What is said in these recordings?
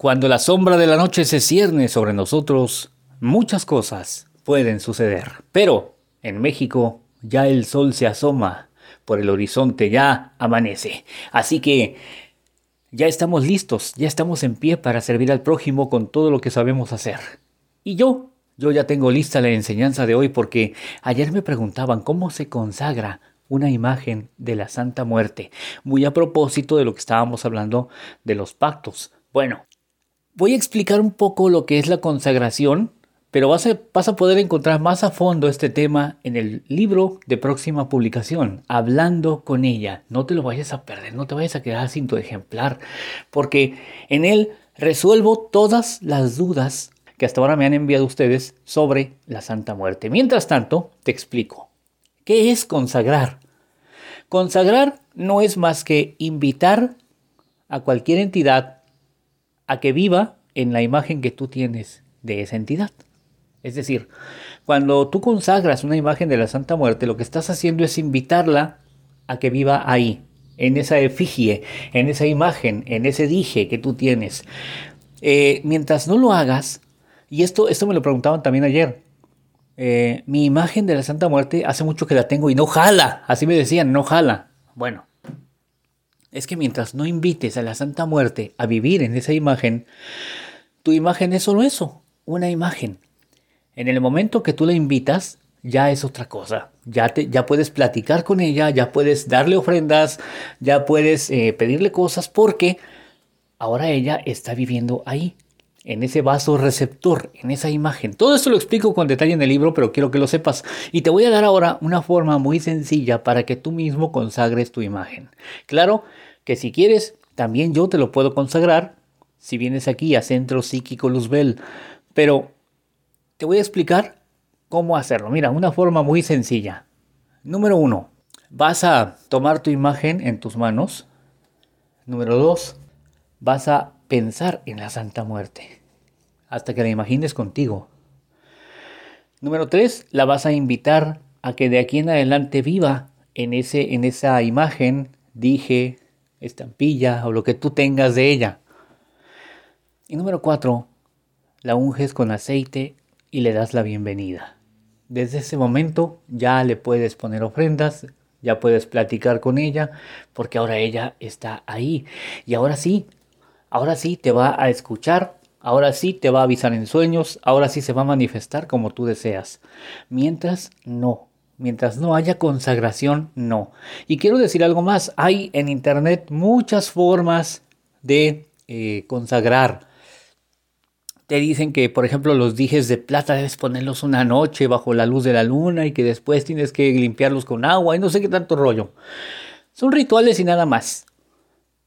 Cuando la sombra de la noche se cierne sobre nosotros, muchas cosas pueden suceder. Pero en México ya el sol se asoma por el horizonte, ya amanece. Así que ya estamos listos, ya estamos en pie para servir al prójimo con todo lo que sabemos hacer. Y yo, yo ya tengo lista la enseñanza de hoy porque ayer me preguntaban cómo se consagra una imagen de la Santa Muerte, muy a propósito de lo que estábamos hablando de los pactos. Bueno, Voy a explicar un poco lo que es la consagración, pero vas a, vas a, poder encontrar más a fondo este tema en el libro de próxima publicación, hablando con ella. No te lo vayas a perder, no te vayas a quedar sin tu ejemplar, porque en él resuelvo todas las dudas que hasta ahora me han enviado ustedes sobre la Santa Muerte. Mientras tanto, te explico. ¿Qué es consagrar? Consagrar no es más que invitar a cualquier entidad a que viva en la imagen que tú tienes de esa entidad. Es decir, cuando tú consagras una imagen de la Santa Muerte, lo que estás haciendo es invitarla a que viva ahí, en esa efigie, en esa imagen, en ese dije que tú tienes. Eh, mientras no lo hagas, y esto, esto me lo preguntaban también ayer, eh, mi imagen de la Santa Muerte hace mucho que la tengo y no jala, así me decían, no jala. Bueno, es que mientras no invites a la Santa Muerte a vivir en esa imagen, tu imagen es solo eso, una imagen. En el momento que tú la invitas, ya es otra cosa. Ya, te, ya puedes platicar con ella, ya puedes darle ofrendas, ya puedes eh, pedirle cosas porque ahora ella está viviendo ahí, en ese vaso receptor, en esa imagen. Todo esto lo explico con detalle en el libro, pero quiero que lo sepas. Y te voy a dar ahora una forma muy sencilla para que tú mismo consagres tu imagen. Claro que si quieres, también yo te lo puedo consagrar si vienes aquí a Centro Psíquico Luzbel. Pero te voy a explicar cómo hacerlo. Mira, una forma muy sencilla. Número uno, vas a tomar tu imagen en tus manos. Número dos, vas a pensar en la Santa Muerte hasta que la imagines contigo. Número tres, la vas a invitar a que de aquí en adelante viva en, ese, en esa imagen, dije, estampilla o lo que tú tengas de ella. Y número cuatro, la unges con aceite y le das la bienvenida. Desde ese momento ya le puedes poner ofrendas, ya puedes platicar con ella, porque ahora ella está ahí. Y ahora sí, ahora sí te va a escuchar, ahora sí te va a avisar en sueños, ahora sí se va a manifestar como tú deseas. Mientras no, mientras no haya consagración, no. Y quiero decir algo más, hay en Internet muchas formas de eh, consagrar. Te dicen que, por ejemplo, los dijes de plata debes ponerlos una noche bajo la luz de la luna y que después tienes que limpiarlos con agua y no sé qué tanto rollo. Son rituales y nada más.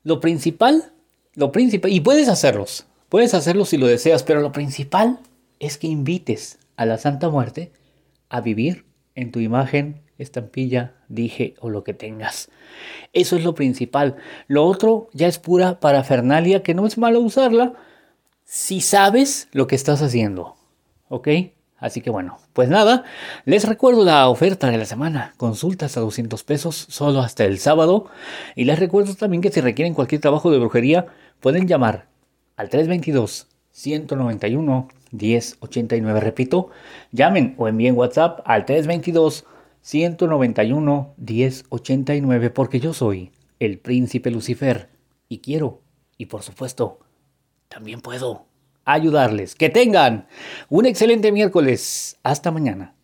Lo principal lo principal, y puedes hacerlos, puedes hacerlos si lo deseas, pero lo principal es que invites a la Santa Muerte a vivir en tu imagen, estampilla, dije o lo que tengas. Eso es lo principal. Lo otro ya es pura parafernalia que no es malo usarla si sabes lo que estás haciendo. ¿Ok? Así que bueno, pues nada, les recuerdo la oferta de la semana, consultas a 200 pesos solo hasta el sábado. Y les recuerdo también que si requieren cualquier trabajo de brujería, pueden llamar al 322 191 1089. Repito, llamen o envíen WhatsApp al 322 191 1089 porque yo soy el príncipe Lucifer y quiero, y por supuesto, también puedo ayudarles. Que tengan un excelente miércoles. Hasta mañana.